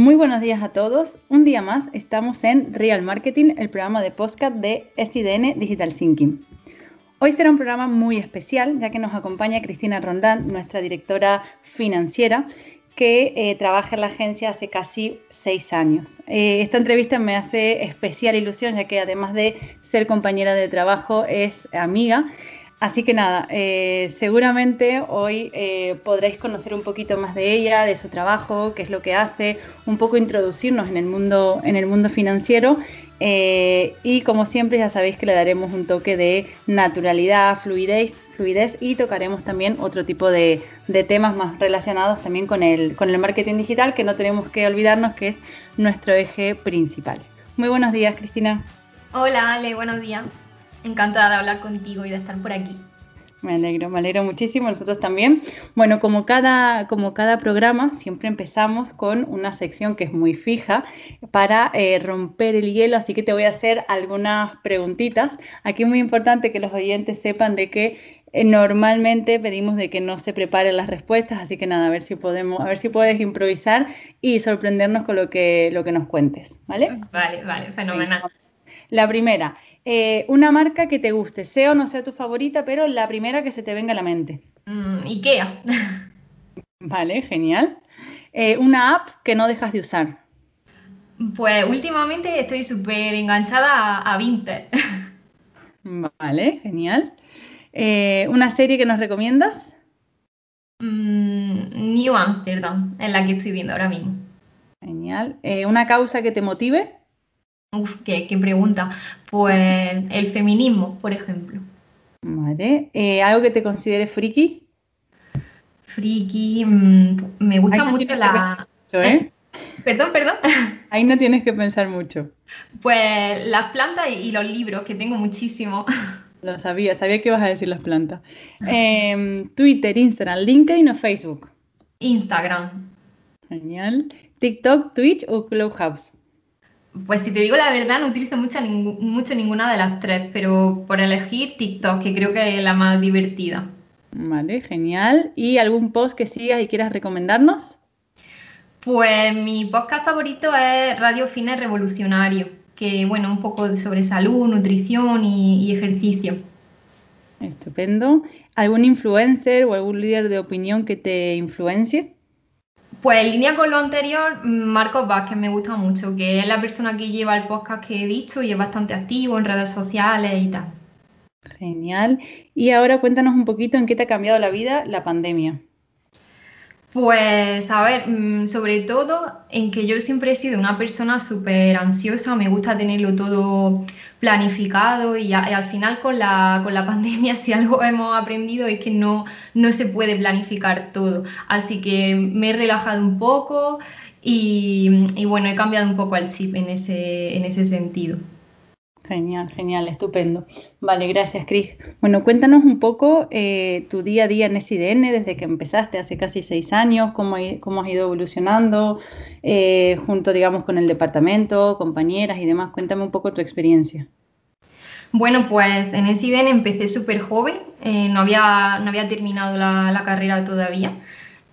Muy buenos días a todos. Un día más estamos en Real Marketing, el programa de podcast de SIDN Digital Thinking. Hoy será un programa muy especial ya que nos acompaña Cristina Rondán, nuestra directora financiera, que eh, trabaja en la agencia hace casi seis años. Eh, esta entrevista me hace especial ilusión ya que además de ser compañera de trabajo es amiga Así que nada, eh, seguramente hoy eh, podréis conocer un poquito más de ella, de su trabajo, qué es lo que hace, un poco introducirnos en el mundo, en el mundo financiero eh, y como siempre ya sabéis que le daremos un toque de naturalidad, fluidez, fluidez y tocaremos también otro tipo de, de, temas más relacionados también con el, con el marketing digital que no tenemos que olvidarnos que es nuestro eje principal. Muy buenos días, Cristina. Hola, Ale, buenos días. Encantada de hablar contigo y de estar por aquí. Me alegro, me alegro muchísimo, nosotros también. Bueno, como cada, como cada programa, siempre empezamos con una sección que es muy fija para eh, romper el hielo, así que te voy a hacer algunas preguntitas. Aquí es muy importante que los oyentes sepan de que eh, normalmente pedimos de que no se preparen las respuestas, así que nada, a ver si podemos, a ver si puedes improvisar y sorprendernos con lo que, lo que nos cuentes, ¿vale? Vale, vale, fenomenal. La primera, eh, una marca que te guste, sea o no sea tu favorita, pero la primera que se te venga a la mente. Mm, Ikea. Vale, genial. Eh, una app que no dejas de usar. Pues últimamente estoy súper enganchada a, Vinted. Vale, genial. Eh, ¿Una serie que nos recomiendas? Mm, New Amsterdam, en la que estoy viendo ahora mismo. Genial. ¿Una causa que te motive? Uf, qué, pregunta. Pues el feminismo, por ejemplo. Vale. Eh, ¿Algo que te considere friki? Friki, mm, me gusta mucho la... ¿eh? ¿Eh? Perdón, perdón. Ahí no tienes que pensar mucho. Pues las plantas y los libros, que tengo muchísimo. Lo sabía, sabía que ibas a decir las plantas. Em, Twitter, Instagram, LinkedIn o Facebook. Instagram. Genial. TikTok, Twitch o Clubhouse. Pues si te digo la verdad, no utilizo mucho, mucho ninguna de las tres, pero por elegir TikTok, que creo que es la más divertida. Vale, genial. ¿Y algún post que sigas y quieras recomendarnos? Pues mi podcast favorito es Radio Fines Revolucionario, que bueno, un poco sobre salud, nutrición y ejercicio. Estupendo. ¿Algún influencer o algún líder de opinión que te influencie? Pues en línea con lo anterior, Marcos Vázquez me gusta mucho, que es la persona que lleva el podcast que he dicho y es bastante activo en redes sociales y tal. Genial. Y ahora cuéntanos un poquito en qué te ha cambiado la vida la pandemia. Pues a ver, mm, sobre todo en que yo siempre he sido una persona súper ansiosa, me gusta tenerlo todo planificado y, al final con la, con la, pandemia si algo hemos aprendido es que no, no se puede planificar todo. Así que me he relajado un poco y, y bueno, he cambiado un poco el chip en ese, en ese sentido. Genial, genial, estupendo. Vale, gracias, Cris. Bueno, cuéntanos un poco eh, tu día a día en SIDN desde que empezaste hace casi seis años, cómo, cómo has ido evolucionando eh, junto, digamos, con el departamento, compañeras y demás. Cuéntame un poco tu experiencia. Bueno, pues en SIDN empecé súper joven, eh, no, había, no había terminado la, la carrera todavía.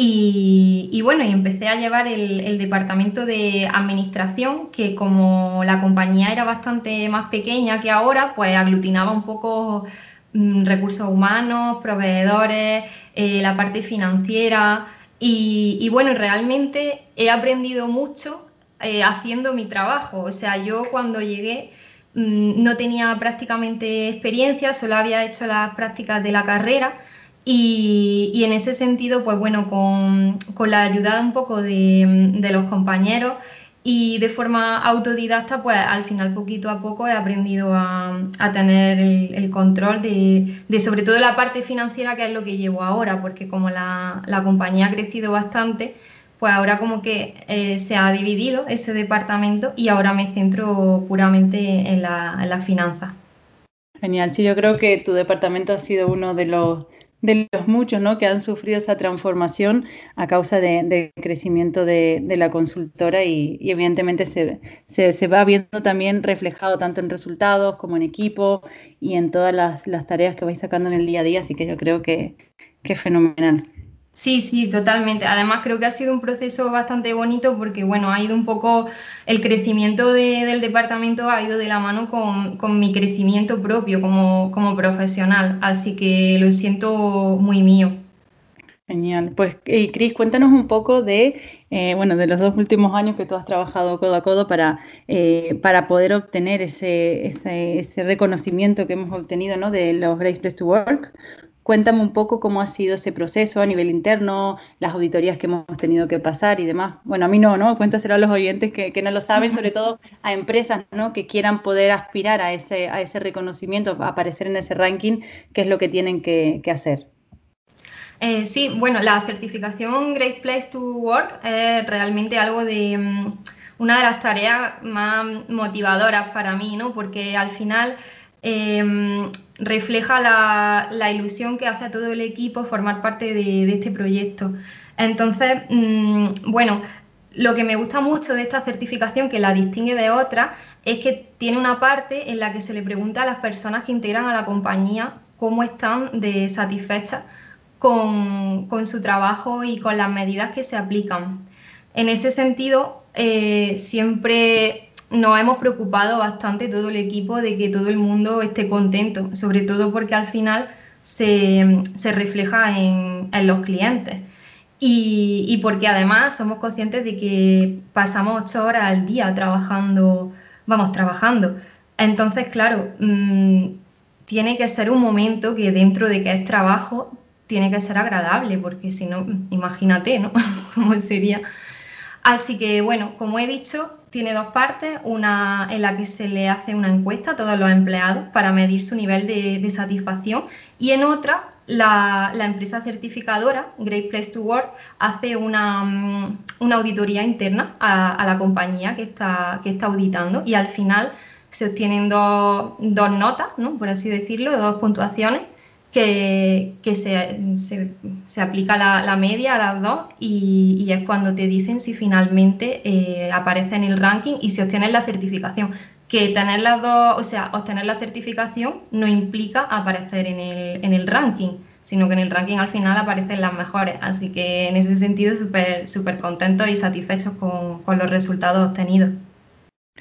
Y, bueno, y empecé a llevar el, departamento de administración, que como la compañía era bastante más pequeña que ahora, pues aglutinaba un poco mm, recursos humanos, proveedores, eh, la parte financiera. Y, bueno, realmente he aprendido mucho eh, haciendo mi trabajo. O sea, yo cuando llegué mm, no tenía prácticamente experiencia, solo había hecho las prácticas de la carrera y, en ese sentido, pues bueno, con, la ayuda un poco de, los compañeros y de forma autodidacta, pues al final poquito a poco he aprendido a, tener el, control de, sobre todo la parte financiera, que es lo que llevo ahora, porque como la, compañía ha crecido bastante, pues ahora como que eh, se ha dividido ese departamento y ahora me centro puramente en la, en la finanza. Genial, sí, yo creo que tu departamento ha sido uno de los de los muchos ¿no? que han sufrido esa transformación a causa del crecimiento de, la consultora y, evidentemente se, se, va viendo también reflejado tanto en resultados como en equipo y en todas las, tareas que vais sacando en el día a día, así que yo creo que, es fenomenal. Sí, sí, totalmente. Además creo que ha sido un proceso bastante bonito porque, bueno, ha ido un poco, el crecimiento del departamento ha ido de la mano con, mi crecimiento propio como, como, profesional, así que lo siento muy mío. Genial. Pues, eh, Cris, cuéntanos un poco de, eh, bueno, de los dos últimos años que tú has trabajado codo a codo para, eh, para poder obtener ese, ese, ese, reconocimiento que hemos obtenido, ¿no? De los Great Place to Work. Cuéntame un poco cómo ha sido ese proceso a nivel interno, las auditorías que hemos tenido que pasar y demás. Bueno, a mí no, ¿no? Cuéntaselo a los oyentes que, no lo saben, sobre todo a empresas, ¿no? Que quieran poder aspirar a ese, a ese reconocimiento, a aparecer en ese ranking, qué es lo que tienen que, hacer. Eh, sí, bueno, la certificación Great Place to Work es realmente algo de mm, una de las tareas más motivadoras para mí, ¿no? Porque al final Em, refleja la, ilusión que hace a todo el equipo formar parte de, este proyecto. Entonces, mm, bueno, lo que me gusta mucho de esta certificación, que la distingue de otras, es que tiene una parte en la que se le pregunta a las personas que integran a la compañía cómo están de satisfechas con, su trabajo y con las medidas que se aplican. En ese sentido, eh, siempre nos hemos preocupado bastante todo el equipo de que todo el mundo esté contento, sobre todo porque al final se, refleja en, los clientes. Y, porque además somos conscientes de que pasamos ocho horas al día trabajando, vamos, trabajando. Entonces, claro, mm, tiene que ser un momento que dentro de que es trabajo, tiene que ser agradable, porque si no, imagínate, ¿no? ¿Cómo sería? Así que, bueno, como he dicho, tiene dos partes, una en la que se le hace una encuesta a todos los empleados para medir su nivel de, satisfacción y en otra la, empresa certificadora, Great Place to Work, hace una, mm, auditoría interna a, la compañía que está, que está auditando y al final se obtienen dos, notas, ¿no? por así decirlo, dos puntuaciones que, se, aplica la, media a las dos y, es cuando te dicen si finalmente eh, aparece en el ranking y si obtienes la certificación. Que tener las dos, o sea, obtener la certificación no implica aparecer en el, en el ranking, sino que en el ranking al final aparecen las mejores. Así que en ese sentido súper súper contentos y satisfechos con, con los resultados obtenidos.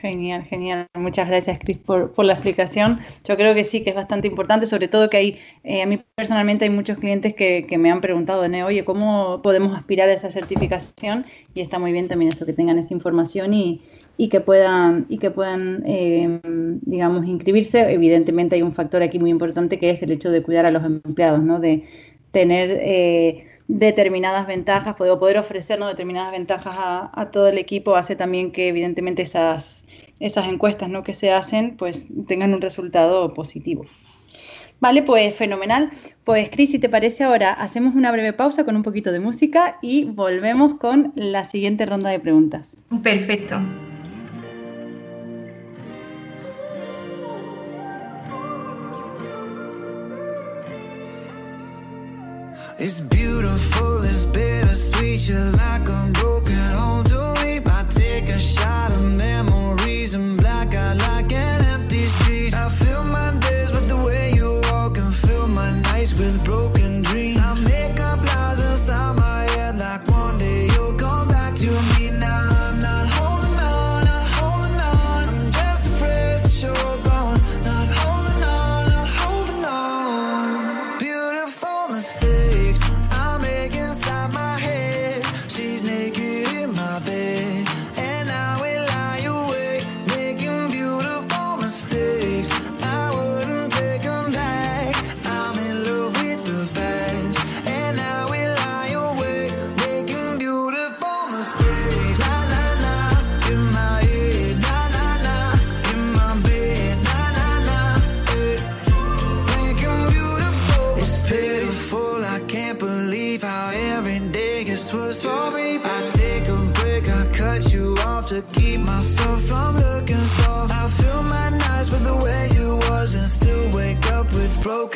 Genial, genial. Muchas gracias, Cris, por, por, la explicación. Yo creo que sí, que es bastante importante, sobre todo que hay, eh, a mí personalmente hay muchos clientes que, que me han preguntado, oye, ¿cómo podemos aspirar a esa certificación? Y está muy bien también eso, que tengan esa información y, y que puedan, y que puedan eh, digamos, inscribirse. Evidentemente hay un factor aquí muy importante que es el hecho de cuidar a los empleados, ¿no? De tener... Eh, determinadas ventajas, poder, poder ofrecernos determinadas ventajas a, a, todo el equipo hace también que evidentemente esas, estas encuestas ¿no? que se hacen pues tengan un resultado positivo. Vale, pues fenomenal. Pues Cris, si te parece ahora, hacemos una breve pausa con un poquito de música y volvemos con la siguiente ronda de preguntas. Perfecto. It's beautiful, it's bittersweet, you're like a broken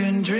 broken dreams.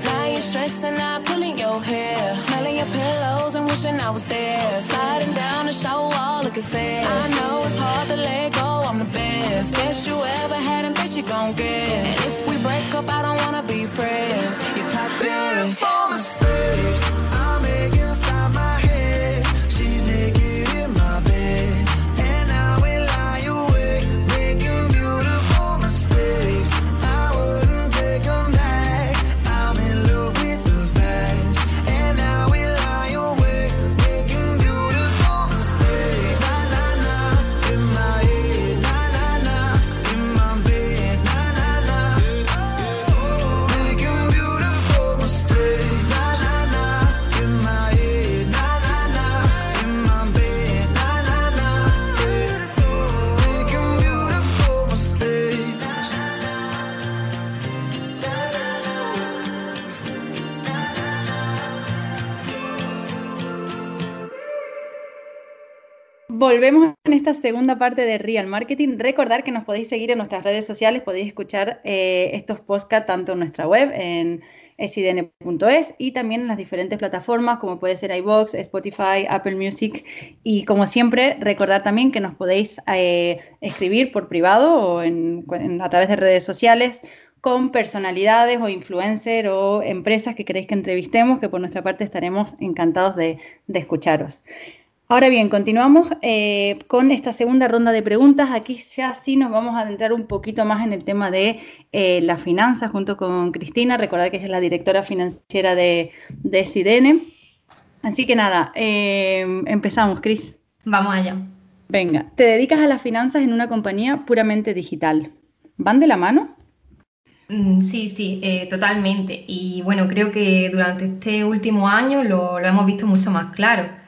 You're stressing out, pulling your hair, smelling your pillows and wishing I was there. Sliding down the shower wall, looking sad. I know it's hard to let go. I'm the best. Best you ever had, and best you gon' get. And if we break up, I don't wanna be friends. You're toxic. for volvemos en esta segunda parte de Real Marketing. Recordar que nos podéis seguir en nuestras redes sociales, podéis escuchar eh, estos podcasts tanto en nuestra web, en sidn.es y también en las diferentes plataformas como puede ser iBox, Spotify, Apple Music y como siempre recordar también que nos podéis eh, escribir por privado o a través de redes sociales con personalidades o influencers o empresas que queréis que entrevistemos, que por nuestra parte estaremos encantados de escucharos. Ahora bien, continuamos eh, con esta segunda ronda de preguntas. Aquí ya sí nos vamos a adentrar un poquito más en el tema de eh, la finanza junto con Cristina. Recordad que ella es la directora financiera de, de SIDN. Así que nada, eh, empezamos, Cris. Vamos allá. Venga, te dedicas a las finanzas en una compañía puramente digital. ¿Van de la mano? Mm, sí, sí, totalmente. Y bueno, creo que durante este último año lo, lo hemos visto mucho más claro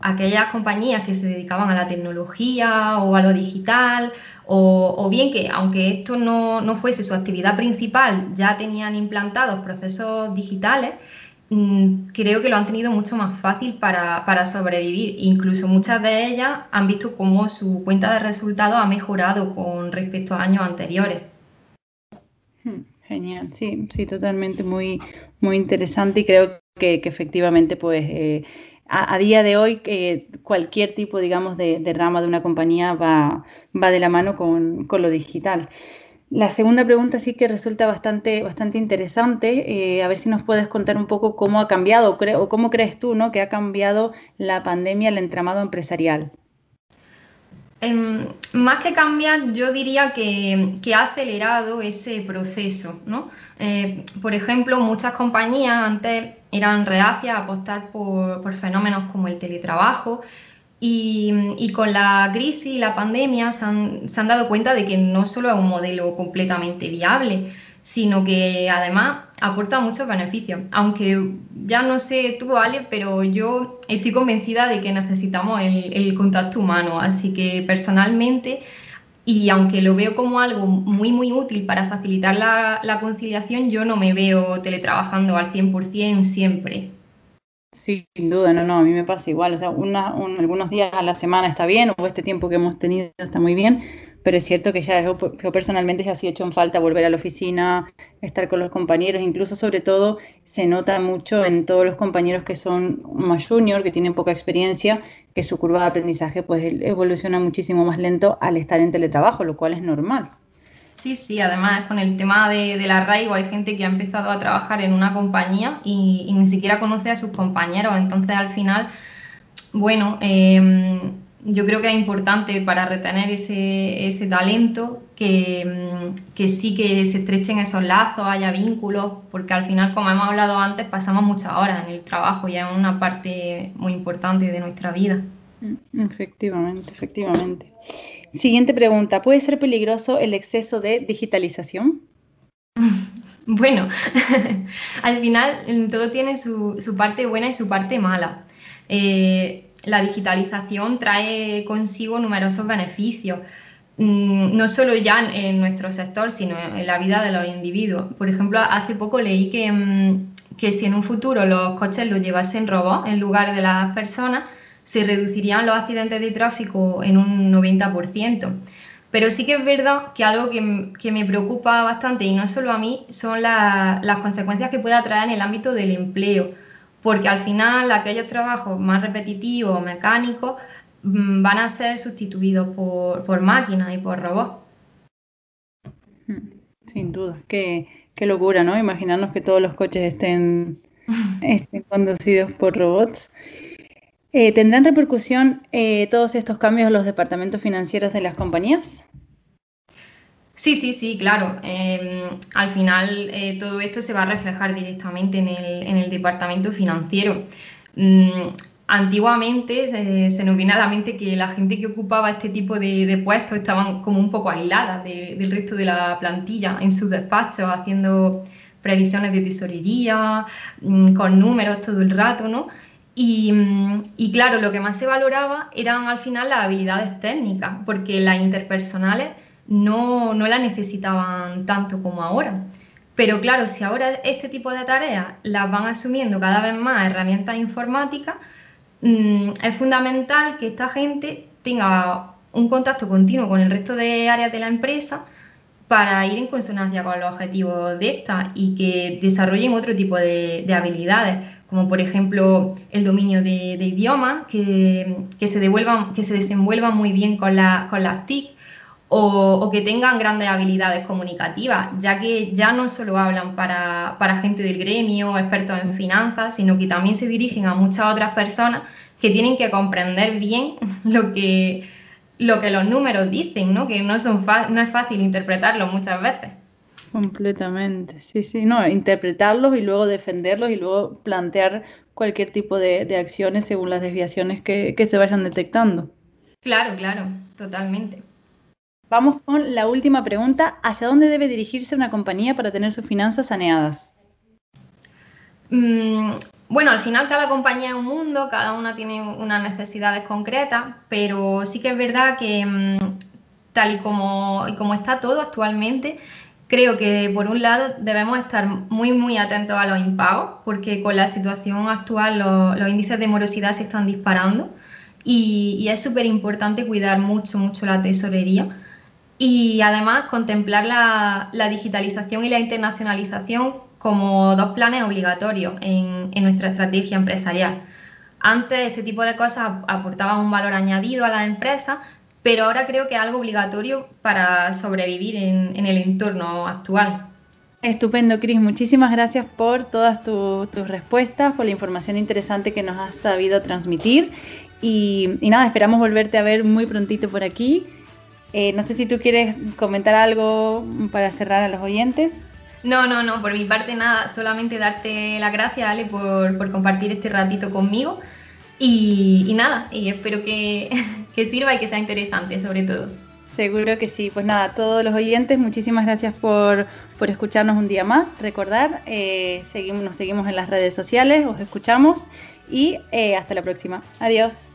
aquellas compañías que se dedicaban a la tecnología o a lo digital, o, bien que aunque esto no, fuese su actividad principal, ya tenían implantados procesos digitales, mm, creo que lo han tenido mucho más fácil para, sobrevivir. Incluso muchas de ellas han visto cómo su cuenta de resultados ha mejorado con respecto a años anteriores. Hmm, genial, sí, sí, totalmente muy, muy interesante y creo que, efectivamente pues eh, a, día de hoy cualquier tipo, digamos, de, rama de una compañía va, va de la mano con, lo digital. La segunda pregunta sí que resulta bastante, bastante interesante. Eh, a ver si nos puedes contar un poco cómo ha cambiado o cómo crees tú ¿no? que ha cambiado la pandemia el entramado empresarial. Em, más que cambiar, yo diría que, ha acelerado ese proceso. ¿no? Eh, por ejemplo, muchas compañías antes eran reacias a apostar por, fenómenos como el teletrabajo y, con la crisis y la pandemia se han, dado cuenta de que no solo es un modelo completamente viable, sino que además aporta muchos beneficios. Aunque ya no sé tú, Ale, pero yo estoy convencida de que necesitamos el, contacto humano. Así que personalmente y aunque lo veo como algo muy, muy útil para facilitar la, conciliación, yo no me veo teletrabajando al 100% siempre. Sin duda, no, no, a mí me pasa igual. O sea, algunos días a la semana está bien, o este tiempo que hemos tenido está muy bien, pero es cierto que ya yo, personalmente ya sí he hecho en falta volver a la oficina, estar con los compañeros, incluso sobre todo se nota mucho en todos los compañeros que son más junior, que tienen poca experiencia, que su curva de aprendizaje pues evoluciona muchísimo más lento al estar en teletrabajo, lo cual es normal. Sí, sí, además con el tema de, del arraigo hay gente que ha empezado a trabajar en una compañía y, ni siquiera conoce a sus compañeros, entonces al final, bueno, eh, yo creo que es importante para retener ese, talento que, que, sí que se estrechen esos lazos, haya vínculos, porque al final, como hemos hablado antes, pasamos muchas horas en el trabajo y es una parte muy importante de nuestra vida. Mm, efectivamente, efectivamente. Siguiente pregunta, ¿puede ser peligroso el exceso de digitalización? Bueno, al final todo tiene su, parte buena y su parte mala. Eh, la digitalización trae consigo numerosos beneficios, mm, no solo ya en, nuestro sector, sino en la vida de los individuos. Por ejemplo, hace poco leí que, mm, que si en un futuro los coches los llevasen robots en lugar de las personas, se reducirían los accidentes de tráfico en un 90%. Pero sí que es verdad que algo que, me preocupa bastante, y no solo a mí, son las consecuencias que pueda traer en el ámbito del empleo, porque al final aquellos trabajos más repetitivos, mecánicos, mm, van a ser sustituidos por, máquinas y por robots. Hmm, sin duda, qué, locura, ¿no? Imaginarnos que todos los coches estén, estén conducidos por robots. Eh, ¿Tendrán repercusión eh, todos estos cambios en los departamentos financieros de las compañías? Sí, sí, sí, claro. Em, al final eh, todo esto se va a reflejar directamente en el, departamento financiero. Mm, antiguamente se, nos viene a la mente que la gente que ocupaba este tipo de, puestos estaban como un poco aisladas del resto de la plantilla en sus despachos, haciendo previsiones de tesorería, mm, con números todo el rato, ¿no? Y, claro, lo que más se valoraba eran al final las habilidades técnicas, porque las interpersonales no, no las necesitaban tanto como ahora. Pero claro, si ahora este tipo de tareas las van asumiendo cada vez más herramientas informáticas, mm, es fundamental que esta gente tenga un contacto continuo con el resto de áreas de la empresa para ir en consonancia con los objetivos de esta y que desarrollen otro tipo de, de habilidades como por ejemplo el dominio de, idiomas, que, se devuelvan, que se desenvuelvan muy bien con, la, con las TIC, o, que tengan grandes habilidades comunicativas, ya que ya no solo hablan para, gente del gremio, expertos en finanzas, sino que también se dirigen a muchas otras personas que tienen que comprender bien lo que, lo que los números dicen, ¿no? que no, son no es fácil interpretarlo muchas veces. Completamente, sí, sí, no, interpretarlos y luego defenderlos y luego plantear cualquier tipo de, acciones según las desviaciones que, se vayan detectando. Claro, claro, totalmente. Vamos con la última pregunta. ¿Hacia dónde debe dirigirse una compañía para tener sus finanzas saneadas? Mm, bueno, al final cada compañía es un mundo, cada una tiene unas necesidades concretas, pero sí que es verdad que mm, tal y como, y está todo actualmente, Creo que por un lado debemos estar muy muy atentos a los impagos porque con la situación actual los, índices de morosidad se están disparando y, es súper importante cuidar mucho mucho la tesorería y además contemplar la, digitalización y la internacionalización como dos planes obligatorios en, en nuestra estrategia empresarial. Antes este tipo de cosas aportaban un valor añadido a las empresas, pero ahora creo que es algo obligatorio para sobrevivir en, el entorno actual. Estupendo, Cris. Muchísimas gracias por todas tus respuestas, por la información interesante que nos has sabido transmitir. Y, nada, esperamos volverte a ver muy prontito por aquí. Eh, no sé si tú quieres comentar algo para cerrar a los oyentes. No, no, no, por mi parte nada, solamente darte las gracias, Ale, por, por compartir este ratito conmigo. Y, nada, y espero que, sirva y que sea interesante sobre todo. Seguro que sí. Pues nada, a todos los oyentes, muchísimas gracias por, escucharnos un día más. Recordar, eh, seguimos, nos seguimos en las redes sociales, os escuchamos y eh, hasta la próxima. Adiós.